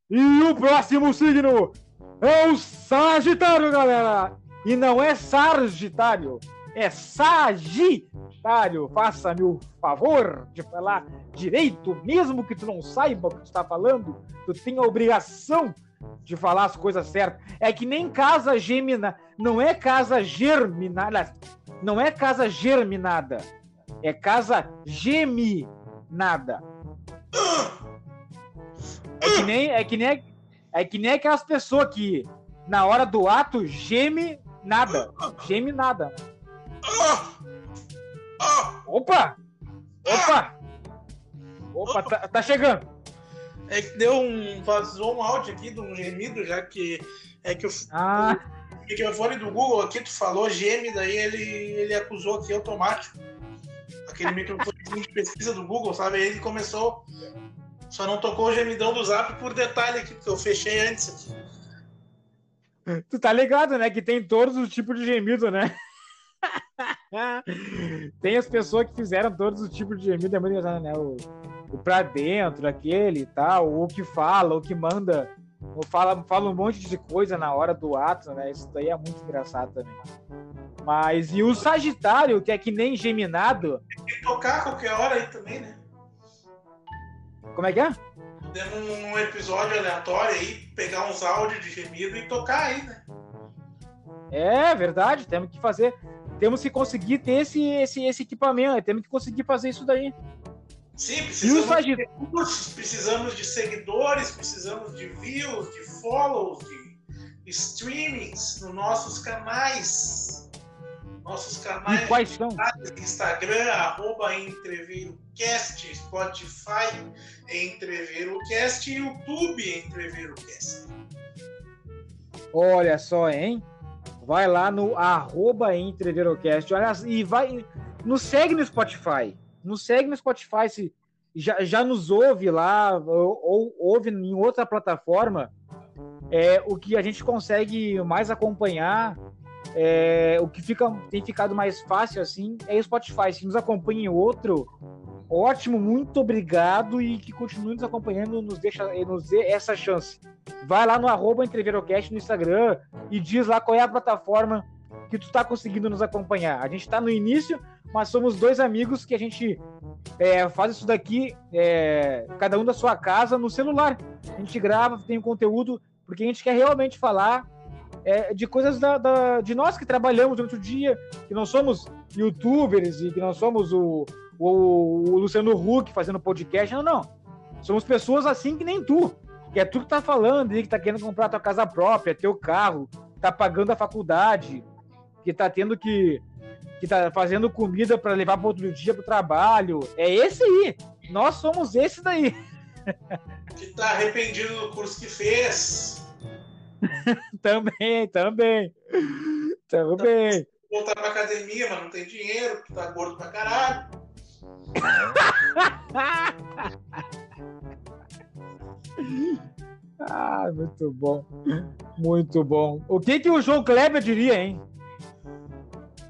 E o próximo signo é o Sagitário, galera! E não é Sagitário, é Sagitário. Faça-me o favor de falar direito, mesmo que tu não saiba o que tu está falando, tu tem a obrigação de falar as coisas certas. É que nem casa gemina, não é casa germinada, não é casa germinada, é casa geminada. É que nem, é que nem, é que nem aquelas pessoas que na hora do ato geme nada, geme nada. Opa! Opa! Opa, tá, tá chegando. É que deu um. Vazou um áudio aqui de um gemido, já que. É que o, ah. o microfone do Google aqui, tu falou geme, daí ele, ele acusou aqui automático. Aquele microfone de pesquisa do Google, sabe? Aí ele começou só não tocou o gemidão do zap por detalhe aqui, porque eu fechei antes aqui. Tu tá ligado, né? Que tem todos os tipos de gemido, né? tem as pessoas que fizeram todos os tipos de gemido, é muito engraçado, né? O, o pra dentro, aquele e tal, o que fala, o que manda, ou fala, fala um monte de coisa na hora do ato, né? Isso daí é muito engraçado também. Mas e o Sagitário, que é que nem geminado. Tem que tocar a qualquer hora aí também, né? Como é que é? Dando um episódio aleatório aí, pegar uns áudios de gemido e tocar aí, né? É verdade, temos que fazer. temos que conseguir ter esse, esse, esse equipamento, temos que conseguir fazer isso daí. Sim, precisamos de recursos, precisamos de seguidores, precisamos de views, de follows, de streamings nos nossos canais. Nossos canais e quais são? Instagram, arroba EntreveroCast, Spotify, EntreveroCast e YouTube, EntreveroCast. Olha só, hein? Vai lá no arroba EntreveroCast olha, e vai. Nos segue no Spotify. Nos segue no Spotify. Se já, já nos ouve lá, ou, ou ouve em outra plataforma, é, o que a gente consegue mais acompanhar é, o que fica, tem ficado mais fácil assim é o Spotify. Se nos acompanha em outro, ótimo, muito obrigado e que continue nos acompanhando, nos deixa, nos dê essa chance. Vai lá no arroba no Instagram e diz lá qual é a plataforma que tu está conseguindo nos acompanhar. A gente está no início, mas somos dois amigos que a gente é, faz isso daqui, é, cada um da sua casa, no celular. A gente grava, tem conteúdo, porque a gente quer realmente falar é, de coisas da, da, de nós que trabalhamos durante o dia, que não somos youtubers e que não somos o, o, o Luciano Huck fazendo podcast, não, não. Somos pessoas assim que nem tu, que é tu que tá falando e que tá querendo comprar tua casa própria, teu carro, tá pagando a faculdade, que tá tendo que que tá fazendo comida para levar para outro dia pro trabalho. É esse aí. Nós somos esse daí. Que tá arrependido do curso que fez. também, também. Também. Voltar pra academia, mas não tem dinheiro, porque tá gordo pra caralho. ah, muito bom. Muito bom. O que que o João Kleber diria, hein?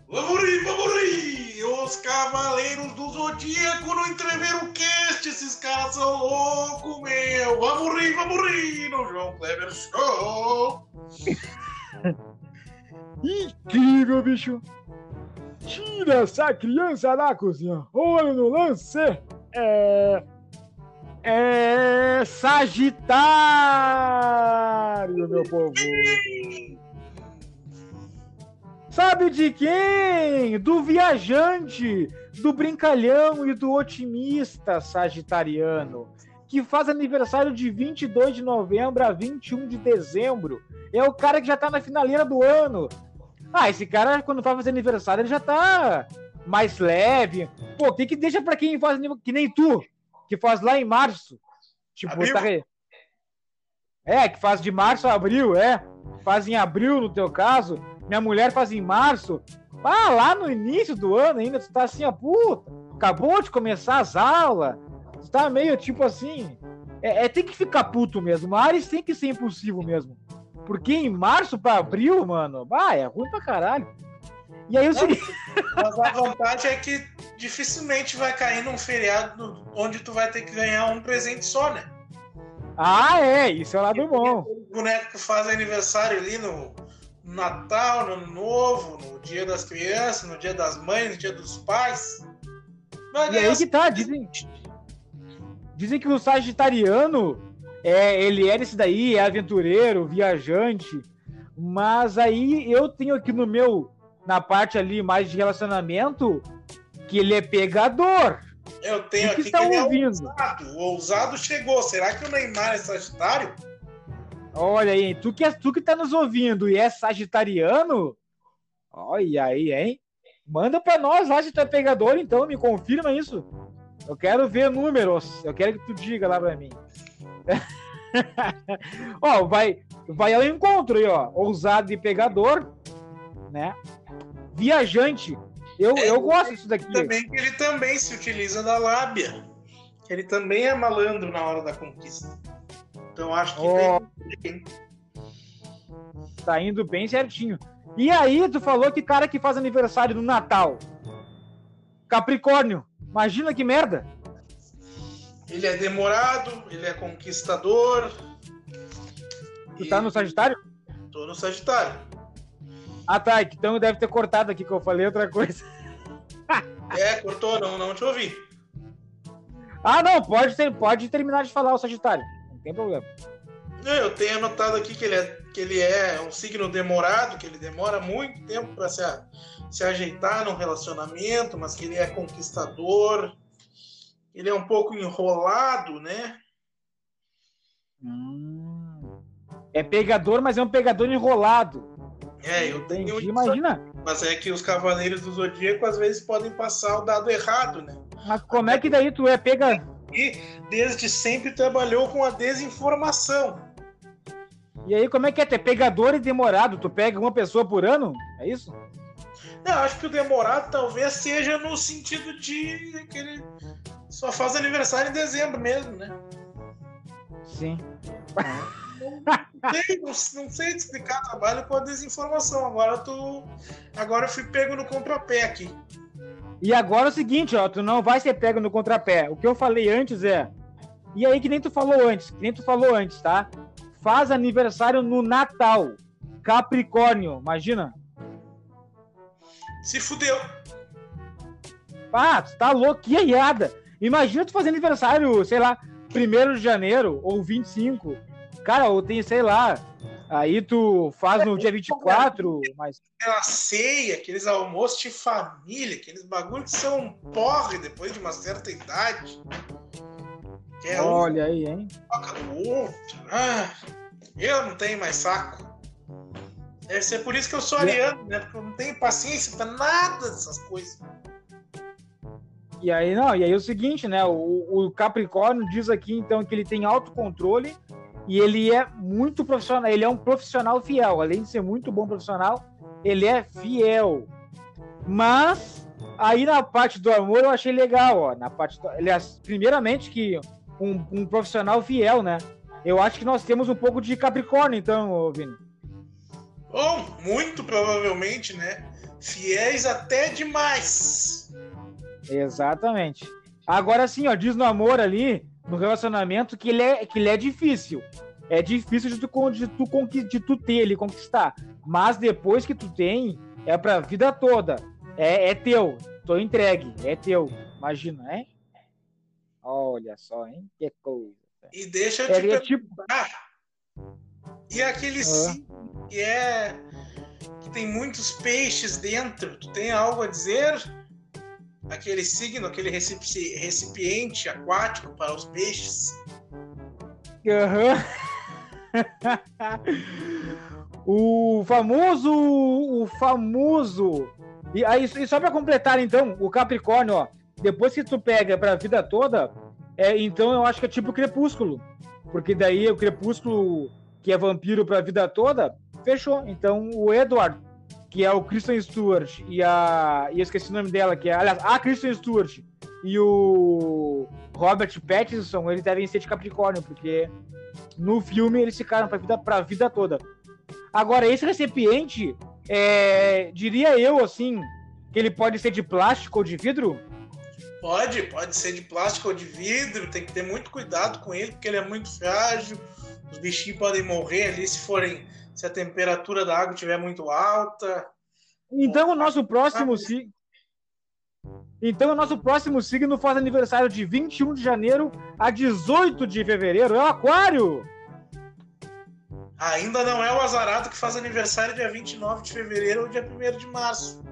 Vamos rir, vamos rir! Os Cavaleiros do Zodíaco no Entrever o Cast, esses caras são loucos, meu! Vamos rir, vamos rir no João Kleber Show! Incrível, bicho! Tira essa criança da cozinha! Olha no lance! É. É. Sagitário, meu povo! Sabe de quem? Do viajante, do brincalhão e do otimista sagitariano, que faz aniversário de 22 de novembro a 21 de dezembro. É o cara que já tá na finaleira do ano. Ah, esse cara, quando faz aniversário, ele já tá mais leve. Pô, o que que deixa pra quem faz que nem tu, que faz lá em março? Tipo, tá... É, que faz de março a abril, é. Faz em abril, no teu caso minha mulher faz em março. Ah, lá no início do ano ainda, tu tá assim, a puta, acabou de começar as aulas, tu tá meio tipo assim. É, é, tem que ficar puto mesmo. Mas tem que ser impossível mesmo. Porque em março pra abril, mano, ah, é ruim pra caralho. E aí o seguinte. Mas a vantagem é que dificilmente vai cair num feriado onde tu vai ter que ganhar um presente só, né? Ah, é, isso é lado bom. O boneco que faz aniversário ali no, Natal, no Ano Novo, no Dia das Crianças, no Dia das Mães, no Dia dos Pais. e aí que tá, dizem, dizem que o Sagitariano é, ele é esse daí, é aventureiro, viajante, mas aí eu tenho aqui no meu, na parte ali mais de relacionamento, que ele é pegador. Eu tenho que aqui está que ouvindo? é ousado. O ousado chegou. Será que o Neymar é Sagitário? Olha aí, tu que, é, tu que tá nos ouvindo e é sagitariano, olha aí, hein? Manda pra nós lá se tu é pegador, então, me confirma isso. Eu quero ver números, eu quero que tu diga lá pra mim. ó, vai, vai ao encontro aí, ó. Ousado e pegador, né? Viajante. Eu, é, eu gosto disso daqui. Também ele também se utiliza da lábia. Ele também é malandro na hora da conquista. Então acho que oh. tem... tá indo bem certinho. E aí, tu falou que cara que faz aniversário no Natal. Capricórnio. Imagina que merda. Ele é demorado, ele é conquistador. Tu tá no Sagitário? Tô no Sagitário. Ah, tá. Então deve ter cortado aqui que eu falei outra coisa. é, cortou, não, não te ouvi. Ah, não, pode, ter, pode terminar de falar o Sagitário tem problema. Eu tenho anotado aqui que ele é, que ele é um signo demorado, que ele demora muito tempo para se, se ajeitar num relacionamento, mas que ele é conquistador. Ele é um pouco enrolado, né? Hum. É pegador, mas é um pegador enrolado. É, eu tenho. Entendi, imagina. Mas é que os cavaleiros do zodíaco às vezes podem passar o dado errado, né? Mas como é que daí tu é pega. E desde sempre trabalhou com a desinformação. E aí, como é que é? Tu é pegador e demorado? Tu pega uma pessoa por ano? É isso? Não, acho que o demorado talvez seja no sentido de que ele só faz aniversário em dezembro mesmo, né? Sim. Não sei, não, não sei explicar, trabalho com a desinformação. Agora tu. Agora eu fui pego no contrapé aqui. E agora é o seguinte, ó, tu não vai ser pego no contrapé. O que eu falei antes é. E aí, que nem tu falou antes, que nem tu falou antes, tá? Faz aniversário no Natal. Capricórnio, imagina. Se fudeu. Ah, tu tá louco, que errada. Imagina tu fazer aniversário, sei lá, 1 de janeiro ou 25. Cara, ou tem, sei lá, aí tu faz no dia 24, mas. Aquela ceia, aqueles almoços de família, aqueles bagulhos que são porre depois de uma certa idade. É Olha um... aí, hein? Toca do outro. Ah, eu não tenho mais saco. Deve ser por isso que eu sou ariano, né? Porque eu não tenho paciência pra nada dessas coisas. E aí, não, e aí é o seguinte, né? O, o Capricórnio diz aqui, então, que ele tem autocontrole e ele é muito profissional, ele é um profissional fiel, além de ser muito bom profissional, ele é fiel. Mas aí na parte do amor eu achei legal, ó, na parte do, aliás, primeiramente que um, um, profissional fiel, né? Eu acho que nós temos um pouco de Capricórnio, então, Vini. Bom, muito provavelmente, né? Fiéis até demais. Exatamente. Agora sim, ó, diz no amor ali, no relacionamento que ele é, que ele é difícil. É difícil de tu, de, tu, de tu ter ele, conquistar. Mas depois que tu tem, é pra vida toda. É, é teu. Tô entregue. É teu. Imagina, né? Olha só, hein? Que coisa. E deixa eu te é, tipo... E aquele ah. sim que é. que tem muitos peixes dentro. Tu tem algo a dizer? Aquele signo, aquele recipiente aquático para os peixes. Uhum. o famoso, o famoso. E aí, e só para completar então, o Capricórnio, ó, depois que tu pega para a vida toda, é, então eu acho que é tipo Crepúsculo, porque daí o Crepúsculo que é vampiro para a vida toda, fechou. Então o Edward que é o Kristen Stewart e a. E eu esqueci o nome dela, que é. Aliás, a Kristen Stewart e o Robert Pattinson, eles devem ser de Capricórnio, porque no filme eles ficaram pra vida, pra vida toda. Agora, esse recipiente, é, diria eu, assim, que ele pode ser de plástico ou de vidro? Pode, pode ser de plástico ou de vidro, tem que ter muito cuidado com ele, porque ele é muito frágil, os bichinhos podem morrer ali se forem se a temperatura da água estiver muito alta. Então o nosso próximo signo. Então o nosso próximo signo faz aniversário de 21 de janeiro a 18 de fevereiro. É o Aquário! Ainda não é o azarado que faz aniversário dia 29 de fevereiro ou dia 1 de março.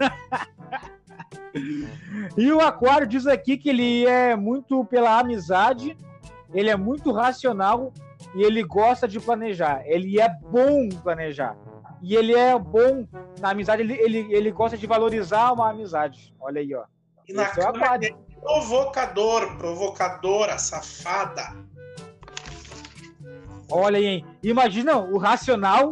e o Aquário diz aqui que ele é muito pela amizade, ele é muito racional e ele gosta de planejar. Ele é bom planejar. E ele é bom na amizade, ele, ele, ele gosta de valorizar uma amizade. Olha aí, ó. E na é cama é provocador, provocadora, safada. Olha aí, hein? Imagina o racional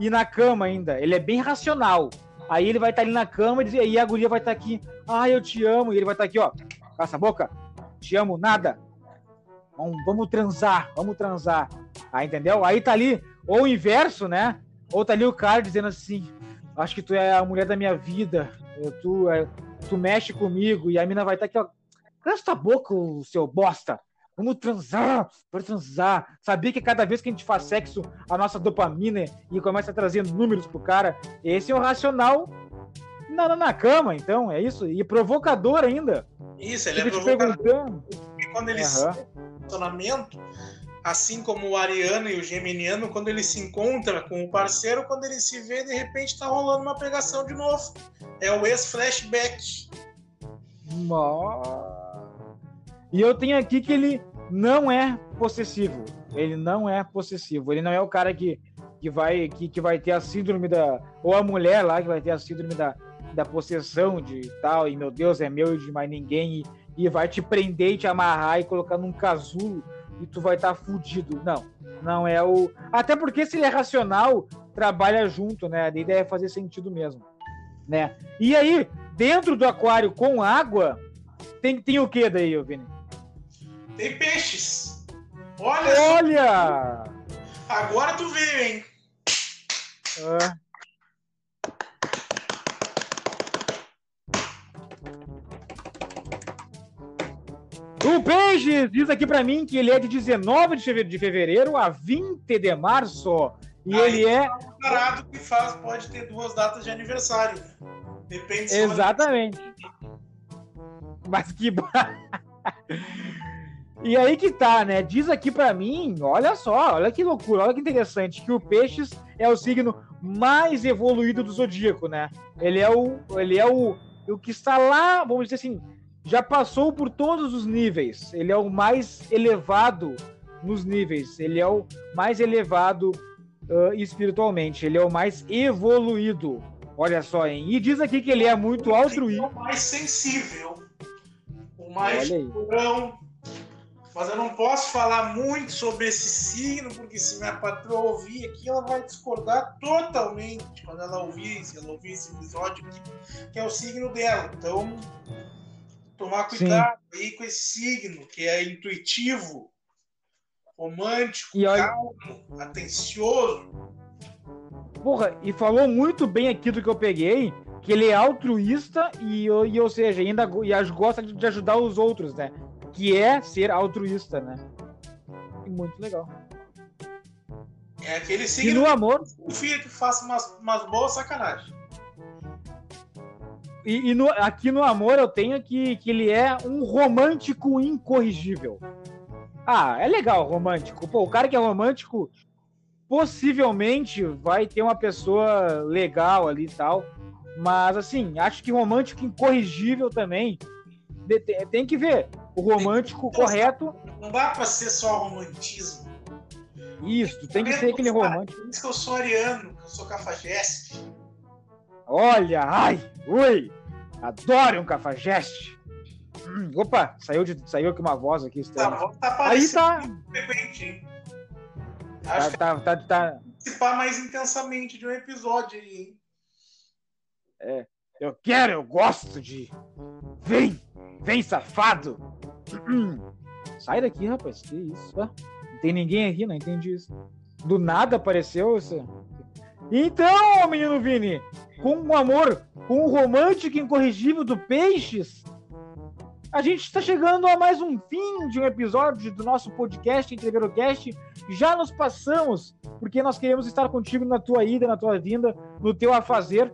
e na cama ainda. Ele é bem racional. Aí ele vai estar ali na cama e aí a guria vai estar aqui. Ah, eu te amo. E ele vai estar aqui, ó. Caça a boca. Te amo, nada. Vamos, vamos transar, vamos transar. Aí, entendeu? Aí tá ali, ou o inverso, né? Ou tá ali o cara dizendo assim: Acho que tu é a mulher da minha vida, tu, é, tu mexe comigo, e a mina vai estar tá aqui, ó. Cansa tua boca, seu bosta. Vamos transar, vamos transar. Sabia que cada vez que a gente faz sexo, a nossa dopamina e começa a trazer números pro cara. Esse é o racional na, na cama, então, é isso. E provocador ainda. Isso, ele Fico é provocador. Quando ele uhum relacionamento, assim como o ariano e o geminiano, quando ele se encontra com o parceiro, quando ele se vê, de repente tá rolando uma pegação de novo. É o ex-flashback. E eu tenho aqui que ele não é possessivo. Ele não é possessivo. Ele não é o cara que, que, vai, que, que vai ter a síndrome da. Ou a mulher lá que vai ter a síndrome da, da possessão de tal, e meu Deus, é meu e de mais ninguém, e, e vai te prender e te amarrar e colocar num casulo e tu vai estar tá fudido. Não, não é o. Até porque se ele é racional, trabalha junto, né? A ideia é fazer sentido mesmo. Né? E aí, dentro do aquário com água, tem, tem o que daí, Vini? Tem peixes. Olha! Olha! Agora tu veio, hein? Ah. O Peixe diz aqui para mim que ele é de 19 de fevereiro a 20 de março. E Aí ele é. Um parado que faz, pode ter duas datas de aniversário. Depende Exatamente. Mas que. e aí que tá, né? Diz aqui para mim, olha só, olha que loucura, olha que interessante, que o Peixes é o signo mais evoluído do zodíaco, né? Ele é o, ele é o, o que está lá, vamos dizer assim, já passou por todos os níveis. Ele é o mais elevado nos níveis. Ele é o mais elevado uh, espiritualmente. Ele é o mais evoluído. Olha só, hein? E diz aqui que ele é muito altruísta. É o mais sensível. O mais purão. Mas eu não posso falar muito sobre esse signo, porque se minha patroa ouvir aqui, ela vai discordar totalmente quando ela ouvir, se ela ouvir esse episódio aqui, que é o signo dela. Então, Tomar cuidado Sim. aí com esse signo, que é intuitivo, romântico, e olha... calmo, atencioso. Porra, e falou muito bem aqui do que eu peguei, que ele é altruísta e, e ou seja, ainda e gosta de ajudar os outros, né? Que é ser altruísta, né? Muito legal. É aquele signo e no amor, que filho que faça umas, umas boas sacanagens. E, e no, aqui no Amor eu tenho que, que ele é um romântico incorrigível. Ah, é legal romântico. Pô, o cara que é romântico possivelmente vai ter uma pessoa legal ali e tal. Mas assim, acho que romântico incorrigível também. Tem que ver. O romântico tem, correto. Não dá pra ser só romantismo. Isso, tem que ser aquele romântico. Por isso que eu sou ariano, que eu sou cafajeste. Olha, ai, ui, adoro um cafajeste. Hum, opa, saiu, de, saiu aqui uma voz aqui estranha. Tá, tá Aí tá. Acho tá, tá, tá, tá. Participar mais intensamente de um episódio aí, hein? É, eu quero, eu gosto de. Vem, vem safado. Hum. Sai daqui, rapaz. Que isso? Não tem ninguém aqui, não entendi isso. Do nada apareceu isso. Então, menino Vini, com o amor, com o romântico incorrigível do Peixes, a gente está chegando a mais um fim de um episódio do nosso podcast Entreverocast. Já nos passamos, porque nós queremos estar contigo na tua ida, na tua vinda, no teu afazer.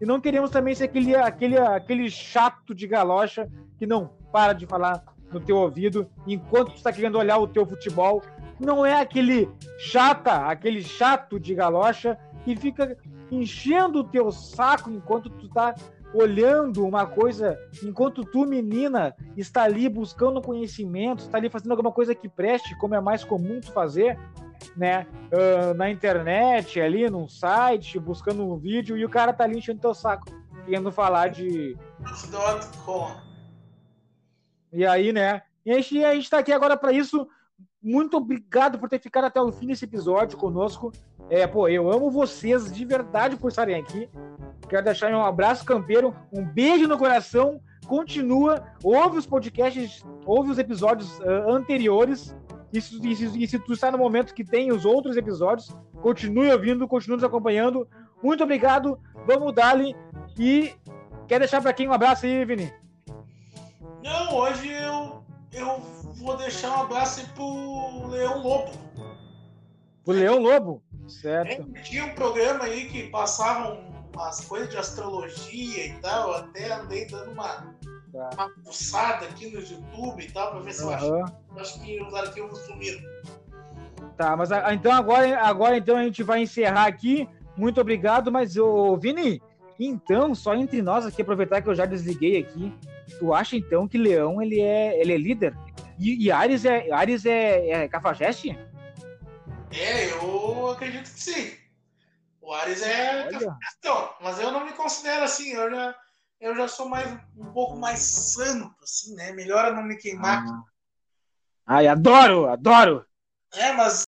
E não queremos também ser aquele, aquele, aquele chato de galocha que não para de falar no teu ouvido enquanto tu está querendo olhar o teu futebol. Não é aquele chata, aquele chato de galocha que fica enchendo o teu saco enquanto tu tá olhando uma coisa, enquanto tu, menina, está ali buscando conhecimento, está ali fazendo alguma coisa que preste, como é mais comum tu fazer, né? Uh, na internet, ali num site, buscando um vídeo, e o cara tá ali enchendo teu saco, querendo falar de. E aí, né? E a gente, a gente tá aqui agora para isso. Muito obrigado por ter ficado até o fim desse episódio conosco. É, pô, eu amo vocês de verdade por estarem aqui. Quero deixar um abraço campeiro, um beijo no coração. Continua, ouve os podcasts, ouve os episódios uh, anteriores. E se, e, se, e se, tu está no momento que tem os outros episódios, continue ouvindo, continue nos acompanhando. Muito obrigado, vamos dar-lhe. E quer deixar para quem um abraço aí, Vini? Não, hoje eu, eu vou deixar um abraço aí pro Leão Lobo. Pro Leão Lobo? Certo. É, tinha um programa aí que passavam umas coisas de astrologia e tal. Até andei dando uma, tá. uma pulsada aqui no YouTube e tal, pra ver se uhum. eu acho, acho que os arquivos sumiram. tá. Mas então agora, agora então a gente vai encerrar aqui. Muito obrigado, mas ô, Vini, então, só entre nós aqui, aproveitar que eu já desliguei aqui, tu acha então que Leão ele é, ele é líder? E, e Ares é Ares é, é Cafajeste? É, eu acredito que sim. O Ares é Então, mas eu não me considero assim, eu já, eu já sou mais um pouco mais santo, assim, né? Melhor eu não me queimar. Ah. Ai, adoro, adoro! É, mas